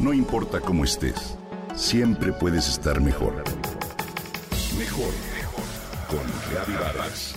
No importa cómo estés, siempre puedes estar mejor. Mejor, mejor. Con Reavivadas.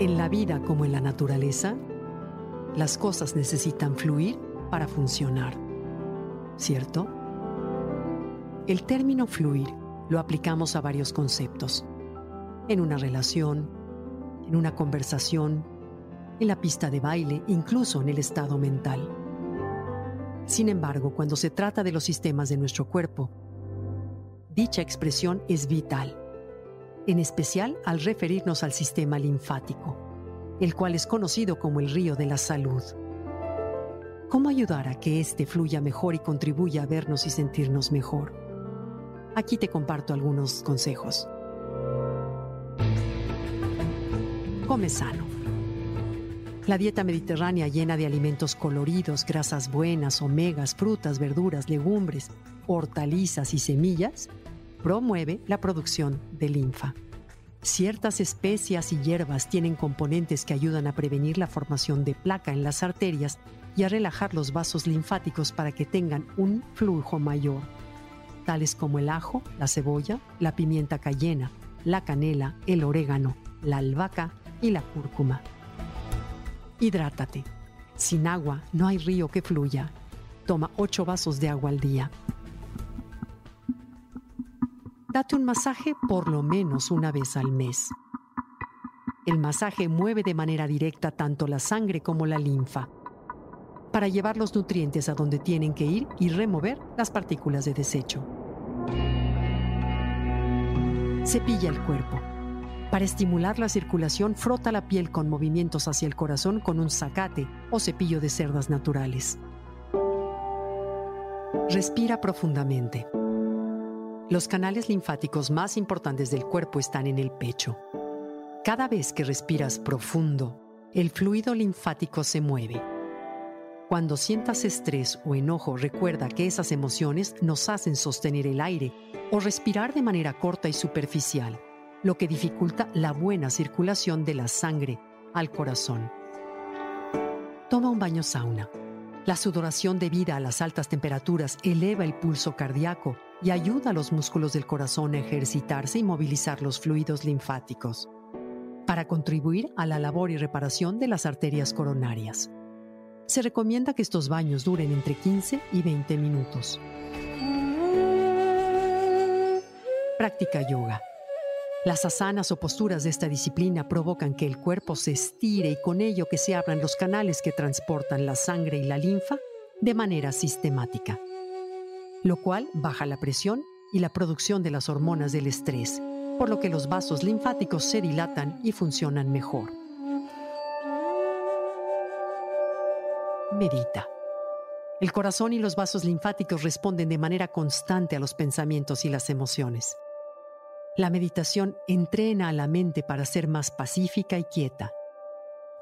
En la vida como en la naturaleza, las cosas necesitan fluir para funcionar. ¿Cierto? El término fluir lo aplicamos a varios conceptos. En una relación, en una conversación, en la pista de baile, incluso en el estado mental. Sin embargo, cuando se trata de los sistemas de nuestro cuerpo, dicha expresión es vital, en especial al referirnos al sistema linfático, el cual es conocido como el río de la salud. ¿Cómo ayudar a que éste fluya mejor y contribuya a vernos y sentirnos mejor? Aquí te comparto algunos consejos. Come sano. La dieta mediterránea llena de alimentos coloridos, grasas buenas, omegas, frutas, verduras, legumbres, hortalizas y semillas promueve la producción de linfa. Ciertas especias y hierbas tienen componentes que ayudan a prevenir la formación de placa en las arterias y a relajar los vasos linfáticos para que tengan un flujo mayor, tales como el ajo, la cebolla, la pimienta cayena, la canela, el orégano, la albahaca y la cúrcuma. Hidrátate. Sin agua no hay río que fluya. Toma 8 vasos de agua al día. Date un masaje por lo menos una vez al mes. El masaje mueve de manera directa tanto la sangre como la linfa para llevar los nutrientes a donde tienen que ir y remover las partículas de desecho. Cepilla el cuerpo. Para estimular la circulación, frota la piel con movimientos hacia el corazón con un zacate o cepillo de cerdas naturales. Respira profundamente. Los canales linfáticos más importantes del cuerpo están en el pecho. Cada vez que respiras profundo, el fluido linfático se mueve. Cuando sientas estrés o enojo, recuerda que esas emociones nos hacen sostener el aire o respirar de manera corta y superficial, lo que dificulta la buena circulación de la sangre al corazón. Toma un baño sauna. La sudoración debida a las altas temperaturas eleva el pulso cardíaco y ayuda a los músculos del corazón a ejercitarse y movilizar los fluidos linfáticos para contribuir a la labor y reparación de las arterias coronarias. Se recomienda que estos baños duren entre 15 y 20 minutos. Práctica yoga. Las asanas o posturas de esta disciplina provocan que el cuerpo se estire y con ello que se abran los canales que transportan la sangre y la linfa de manera sistemática lo cual baja la presión y la producción de las hormonas del estrés, por lo que los vasos linfáticos se dilatan y funcionan mejor. Medita. El corazón y los vasos linfáticos responden de manera constante a los pensamientos y las emociones. La meditación entrena a la mente para ser más pacífica y quieta.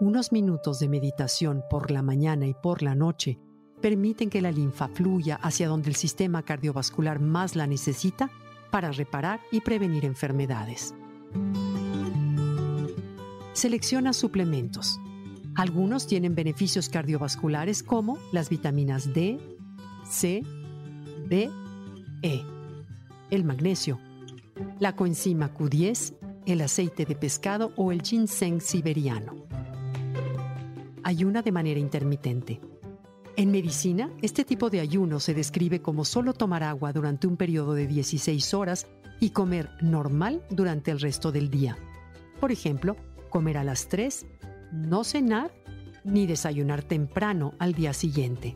Unos minutos de meditación por la mañana y por la noche permiten que la linfa fluya hacia donde el sistema cardiovascular más la necesita para reparar y prevenir enfermedades. Selecciona suplementos. Algunos tienen beneficios cardiovasculares como las vitaminas D, C, B, E, el magnesio, la coenzima Q10, el aceite de pescado o el ginseng siberiano. Ayuna de manera intermitente. En medicina, este tipo de ayuno se describe como solo tomar agua durante un periodo de 16 horas y comer normal durante el resto del día. Por ejemplo, comer a las 3, no cenar ni desayunar temprano al día siguiente.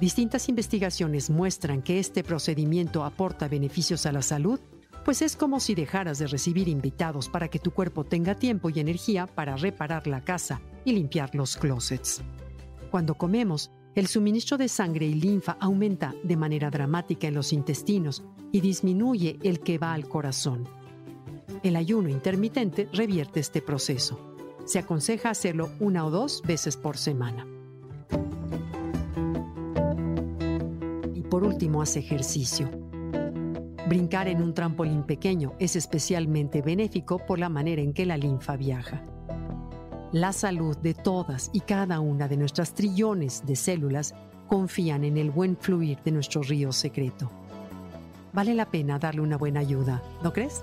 Distintas investigaciones muestran que este procedimiento aporta beneficios a la salud, pues es como si dejaras de recibir invitados para que tu cuerpo tenga tiempo y energía para reparar la casa y limpiar los closets. Cuando comemos, el suministro de sangre y linfa aumenta de manera dramática en los intestinos y disminuye el que va al corazón. El ayuno intermitente revierte este proceso. Se aconseja hacerlo una o dos veces por semana. Y por último, hace ejercicio. Brincar en un trampolín pequeño es especialmente benéfico por la manera en que la linfa viaja. La salud de todas y cada una de nuestras trillones de células confían en el buen fluir de nuestro río secreto. Vale la pena darle una buena ayuda, ¿no crees?